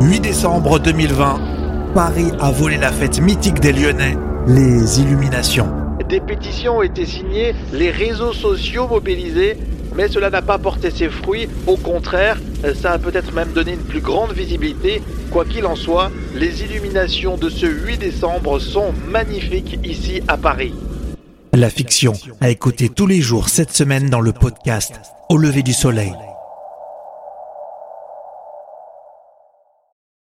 8 décembre 2020, Paris a volé la fête mythique des Lyonnais, les illuminations. Des pétitions ont été signées, les réseaux sociaux mobilisés, mais cela n'a pas porté ses fruits. Au contraire, ça a peut-être même donné une plus grande visibilité. Quoi qu'il en soit, les illuminations de ce 8 décembre sont magnifiques ici à Paris. La fiction a écouté tous les jours cette semaine dans le podcast Au lever du soleil.